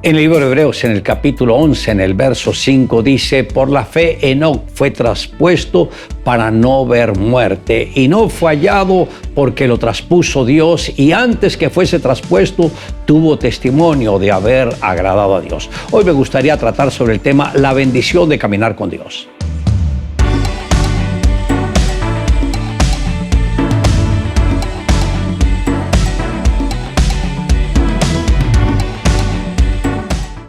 En el libro de Hebreos, en el capítulo 11, en el verso 5, dice, por la fe Enoch fue traspuesto para no ver muerte y no fue hallado porque lo traspuso Dios y antes que fuese traspuesto tuvo testimonio de haber agradado a Dios. Hoy me gustaría tratar sobre el tema la bendición de caminar con Dios.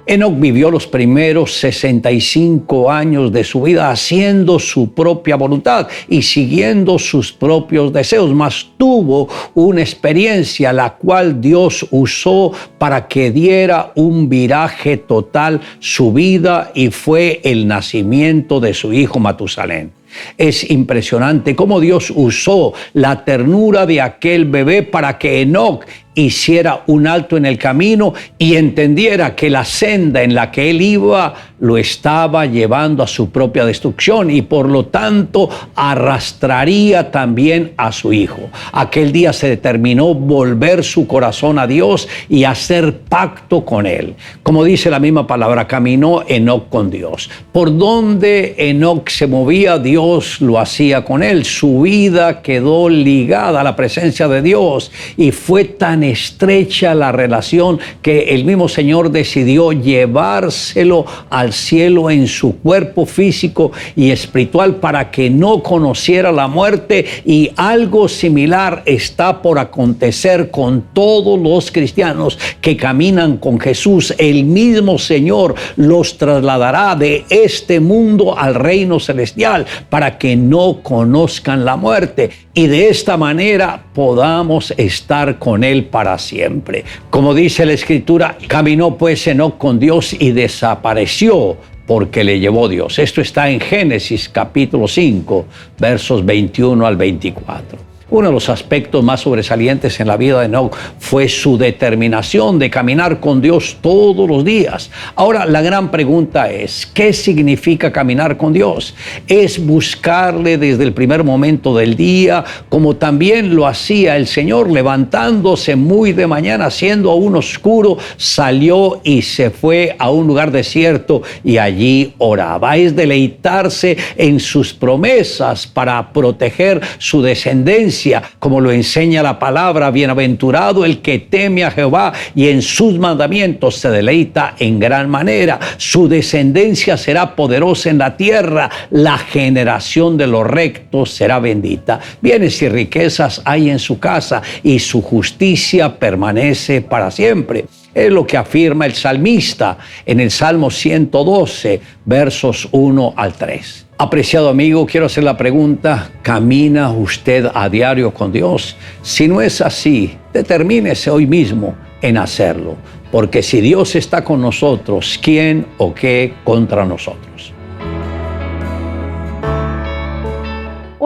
Enoch vivió los primeros 65 años de su vida haciendo su propia voluntad y siguiendo sus propios deseos, mas tuvo una experiencia la cual Dios usó para que diera un viraje total su vida y fue el nacimiento de su hijo Matusalén. Es impresionante cómo Dios usó la ternura de aquel bebé para que Enoch hiciera un alto en el camino y entendiera que la senda en la que él iba lo estaba llevando a su propia destrucción y por lo tanto arrastraría también a su hijo. Aquel día se determinó volver su corazón a Dios y hacer pacto con él. Como dice la misma palabra, caminó Enoch con Dios. Por donde Enoch se movía, Dios lo hacía con él. Su vida quedó ligada a la presencia de Dios y fue tan estrecha la relación que el mismo Señor decidió llevárselo al cielo en su cuerpo físico y espiritual para que no conociera la muerte y algo similar está por acontecer con todos los cristianos que caminan con Jesús. El mismo Señor los trasladará de este mundo al reino celestial para que no conozcan la muerte y de esta manera podamos estar con Él para siempre. Como dice la Escritura, caminó pues Enoch con Dios y desapareció porque le llevó Dios. Esto está en Génesis capítulo 5, versos 21 al 24. Uno de los aspectos más sobresalientes en la vida de Enoch fue su determinación de caminar con Dios todos los días. Ahora, la gran pregunta es, ¿qué significa caminar con Dios? Es buscarle desde el primer momento del día, como también lo hacía el Señor, levantándose muy de mañana, siendo aún oscuro, salió y se fue a un lugar desierto y allí oraba. Es deleitarse en sus promesas para proteger su descendencia como lo enseña la palabra, bienaventurado el que teme a Jehová y en sus mandamientos se deleita en gran manera. Su descendencia será poderosa en la tierra, la generación de los rectos será bendita. Bienes y riquezas hay en su casa y su justicia permanece para siempre. Es lo que afirma el salmista en el Salmo 112, versos 1 al 3. Apreciado amigo, quiero hacer la pregunta, ¿camina usted a diario con Dios? Si no es así, determínese hoy mismo en hacerlo, porque si Dios está con nosotros, ¿quién o qué contra nosotros?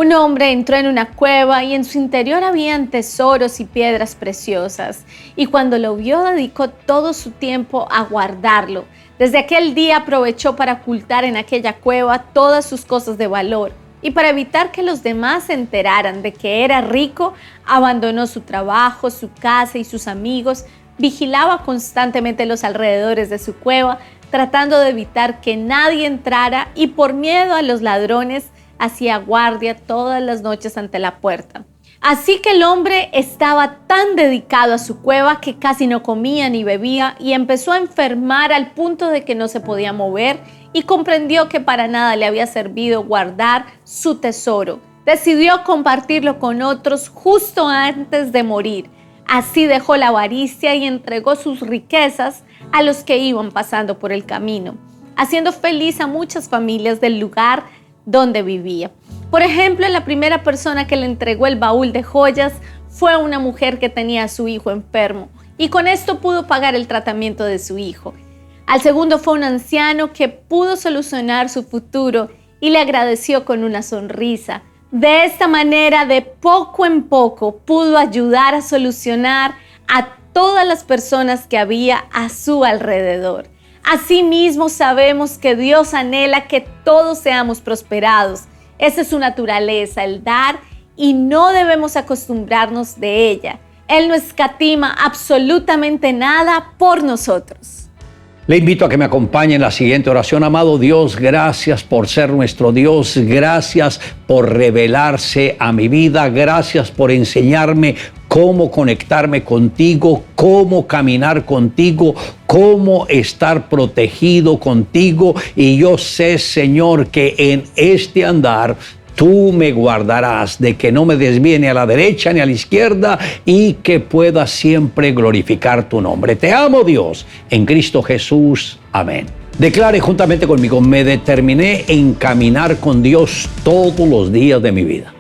Un hombre entró en una cueva y en su interior habían tesoros y piedras preciosas, y cuando lo vio dedicó todo su tiempo a guardarlo. Desde aquel día aprovechó para ocultar en aquella cueva todas sus cosas de valor y para evitar que los demás se enteraran de que era rico, abandonó su trabajo, su casa y sus amigos, vigilaba constantemente los alrededores de su cueva, tratando de evitar que nadie entrara y por miedo a los ladrones hacía guardia todas las noches ante la puerta. Así que el hombre estaba tan dedicado a su cueva que casi no comía ni bebía y empezó a enfermar al punto de que no se podía mover y comprendió que para nada le había servido guardar su tesoro. Decidió compartirlo con otros justo antes de morir. Así dejó la avaricia y entregó sus riquezas a los que iban pasando por el camino, haciendo feliz a muchas familias del lugar donde vivía. Por ejemplo, la primera persona que le entregó el baúl de joyas fue una mujer que tenía a su hijo enfermo y con esto pudo pagar el tratamiento de su hijo. Al segundo fue un anciano que pudo solucionar su futuro y le agradeció con una sonrisa. De esta manera, de poco en poco, pudo ayudar a solucionar a todas las personas que había a su alrededor. Asimismo, sabemos que Dios anhela que todos seamos prosperados esa es su naturaleza, el dar, y no debemos acostumbrarnos de ella. Él no escatima absolutamente nada por nosotros. Le invito a que me acompañe en la siguiente oración. Amado Dios, gracias por ser nuestro Dios. Gracias por revelarse a mi vida. Gracias por enseñarme cómo conectarme contigo, cómo caminar contigo, cómo estar protegido contigo. Y yo sé, Señor, que en este andar Tú me guardarás de que no me desvíe ni a la derecha ni a la izquierda y que pueda siempre glorificar tu nombre. Te amo Dios, en Cristo Jesús. Amén. Declare juntamente conmigo, me determiné en caminar con Dios todos los días de mi vida.